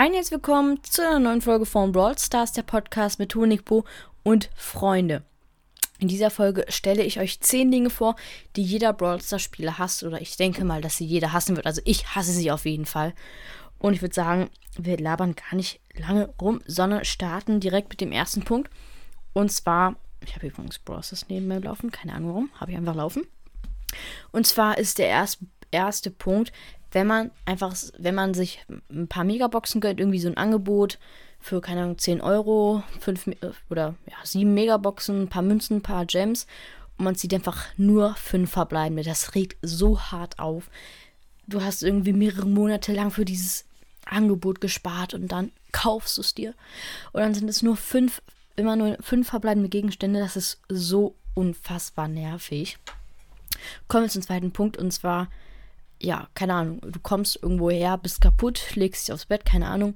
Und herzlich willkommen zu einer neuen Folge von Brawl Stars, der Podcast mit Honigbo und Freunde. In dieser Folge stelle ich euch 10 Dinge vor, die jeder Brawl Stars Spieler hasst oder ich denke mal, dass sie jeder hassen wird. Also ich hasse sie auf jeden Fall. Und ich würde sagen, wir labern gar nicht lange rum, sondern starten direkt mit dem ersten Punkt. Und zwar, ich habe übrigens Brawl Stars neben mir laufen, keine Ahnung warum, habe ich einfach laufen. Und zwar ist der erste, erste Punkt, wenn man einfach, wenn man sich ein paar Megaboxen gönnt, irgendwie so ein Angebot für, keine Ahnung, 10 Euro, 5 oder ja, 7 Megaboxen, ein paar Münzen, ein paar Gems und man zieht einfach nur 5 verbleibende. Das regt so hart auf. Du hast irgendwie mehrere Monate lang für dieses Angebot gespart und dann kaufst du es dir. Und dann sind es nur 5, immer nur 5 verbleibende Gegenstände. Das ist so unfassbar nervig. Kommen wir zum zweiten Punkt und zwar ja, keine Ahnung, du kommst irgendwo her, bist kaputt, legst dich aufs Bett, keine Ahnung,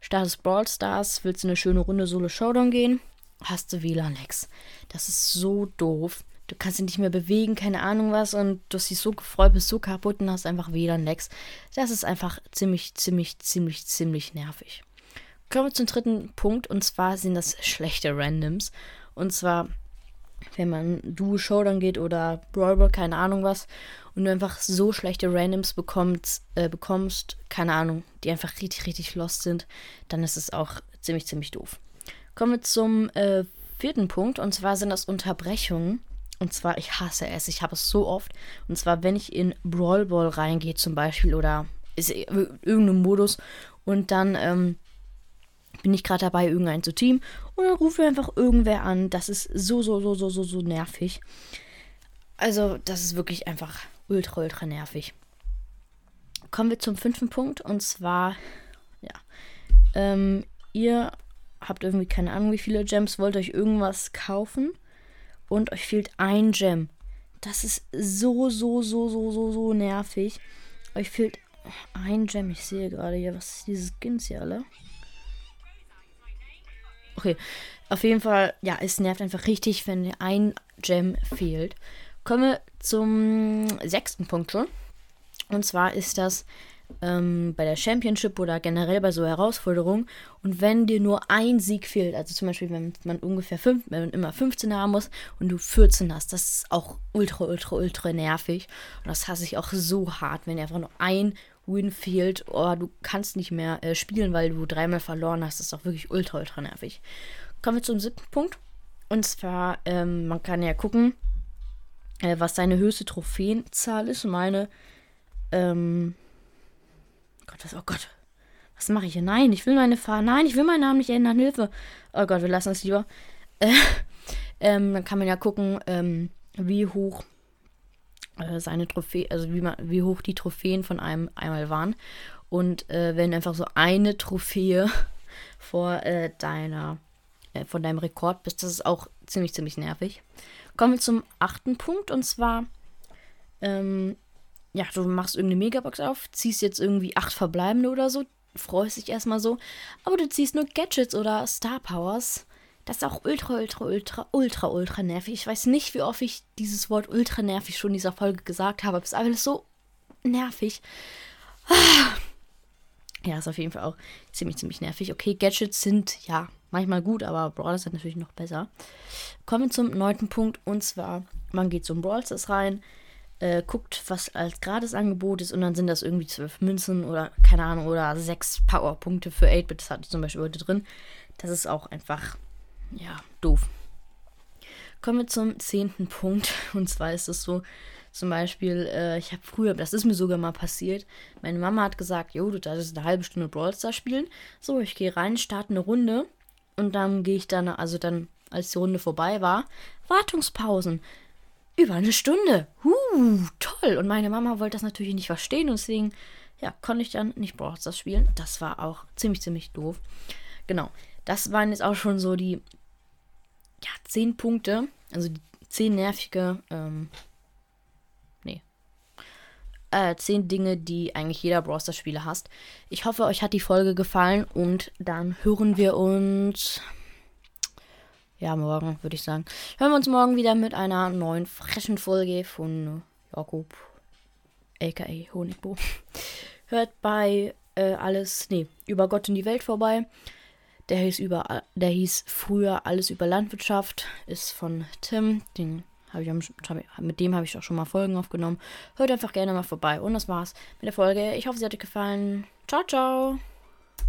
startest Brawl Stars, willst eine schöne Runde Solo Showdown gehen, hast du WLAN-Lex. Das ist so doof. Du kannst dich nicht mehr bewegen, keine Ahnung was, und du hast dich so gefreut, bist so kaputt und hast einfach WLAN-Lex. Das ist einfach ziemlich, ziemlich, ziemlich, ziemlich nervig. Kommen wir zum dritten Punkt, und zwar sind das schlechte Randoms. Und zwar wenn man Duo Showdown geht oder Brawl keine Ahnung was, und du einfach so schlechte Randoms bekommst, äh, bekommst, keine Ahnung, die einfach richtig, richtig lost sind, dann ist es auch ziemlich, ziemlich doof. Kommen wir zum äh, vierten Punkt, und zwar sind das Unterbrechungen. Und zwar, ich hasse es, ich habe es so oft. Und zwar, wenn ich in Brawl Ball reingehe zum Beispiel oder ist irgendein Modus und dann ähm, bin ich gerade dabei, irgendein zu Team und dann rufe einfach irgendwer an. Das ist so, so, so, so, so, so nervig. Also, das ist wirklich einfach ultra, ultra nervig. Kommen wir zum fünften Punkt und zwar, ja, ähm, ihr habt irgendwie keine Ahnung, wie viele Gems, wollt euch irgendwas kaufen und euch fehlt ein Gem. Das ist so, so, so, so, so, so nervig. Euch fehlt ein Gem. Ich sehe gerade hier, was ist diese Skins hier alle? Okay, auf jeden Fall, ja, es nervt einfach richtig, wenn ein Gem fehlt. Kommen wir zum sechsten Punkt schon. Und zwar ist das ähm, bei der Championship oder generell bei so Herausforderungen. Und wenn dir nur ein Sieg fehlt, also zum Beispiel, wenn man ungefähr fünf, wenn man immer 15 haben muss und du 14 hast, das ist auch ultra, ultra, ultra nervig. Und das hasse ich auch so hart, wenn einfach nur ein Winfield, oh, du kannst nicht mehr äh, spielen, weil du dreimal verloren hast. Das ist auch wirklich ultra, ultra nervig. Kommen wir zum siebten Punkt. Und zwar, ähm, man kann ja gucken, äh, was deine höchste Trophäenzahl ist. Meine, ähm, Gott, was, oh Gott, was mache ich hier? Nein, ich will meine Fahrer, nein, ich will meinen Namen nicht ändern, Hilfe. Oh Gott, wir lassen es lieber. Äh, ähm, dann kann man ja gucken, ähm, wie hoch äh, seine Trophäe, also wie, man, wie hoch die Trophäen von einem einmal waren. Und äh, wenn einfach so eine Trophäe vor äh, deiner, äh, von deinem Rekord bist, das ist auch ziemlich, ziemlich nervig. Kommen wir zum achten Punkt und zwar, ähm, ja, du machst irgendeine Megabox auf, ziehst jetzt irgendwie acht verbleibende oder so, freust dich erstmal so, aber du ziehst nur Gadgets oder Star Powers das ist auch ultra, ultra, ultra, ultra, ultra nervig. Ich weiß nicht, wie oft ich dieses Wort ultra nervig schon in dieser Folge gesagt habe. Es ist einfach so nervig. Ja, ist auf jeden Fall auch ziemlich, ziemlich nervig. Okay, Gadgets sind ja manchmal gut, aber Brawler sind natürlich noch besser. Kommen wir zum neunten Punkt und zwar, man geht zum Brawl Stars rein, äh, guckt, was als Gratisangebot ist und dann sind das irgendwie zwölf Münzen oder keine Ahnung oder sechs Powerpunkte für 8-Bit. Das hatte ich zum Beispiel heute drin. Das ist auch einfach ja, doof. Kommen wir zum zehnten Punkt. Und zwar ist es so, zum Beispiel, äh, ich habe früher, das ist mir sogar mal passiert, meine Mama hat gesagt, jo, du darfst eine halbe Stunde Brawl Stars spielen. So, ich gehe rein, starte eine Runde und dann gehe ich dann, also dann, als die Runde vorbei war, Wartungspausen. Über eine Stunde. Huh, toll. Und meine Mama wollte das natürlich nicht verstehen und deswegen, ja, konnte ich dann nicht Brawl Stars spielen. Das war auch ziemlich, ziemlich doof. Genau. Das waren jetzt auch schon so die ja, zehn Punkte, also zehn nervige, ähm, nee, äh, zehn Dinge, die eigentlich jeder Browser-Spieler hasst. Ich hoffe, euch hat die Folge gefallen und dann hören wir uns, ja, morgen, würde ich sagen. Hören wir uns morgen wieder mit einer neuen, frischen Folge von Jakob, aka Honigbo. Hört bei äh, alles, nee, über Gott in die Welt vorbei. Der hieß über, der hieß früher alles über Landwirtschaft, ist von Tim, den habe ich mit dem habe ich auch schon mal Folgen aufgenommen. Hört einfach gerne mal vorbei. Und das war's mit der Folge. Ich hoffe, sie hat euch gefallen. Ciao, ciao.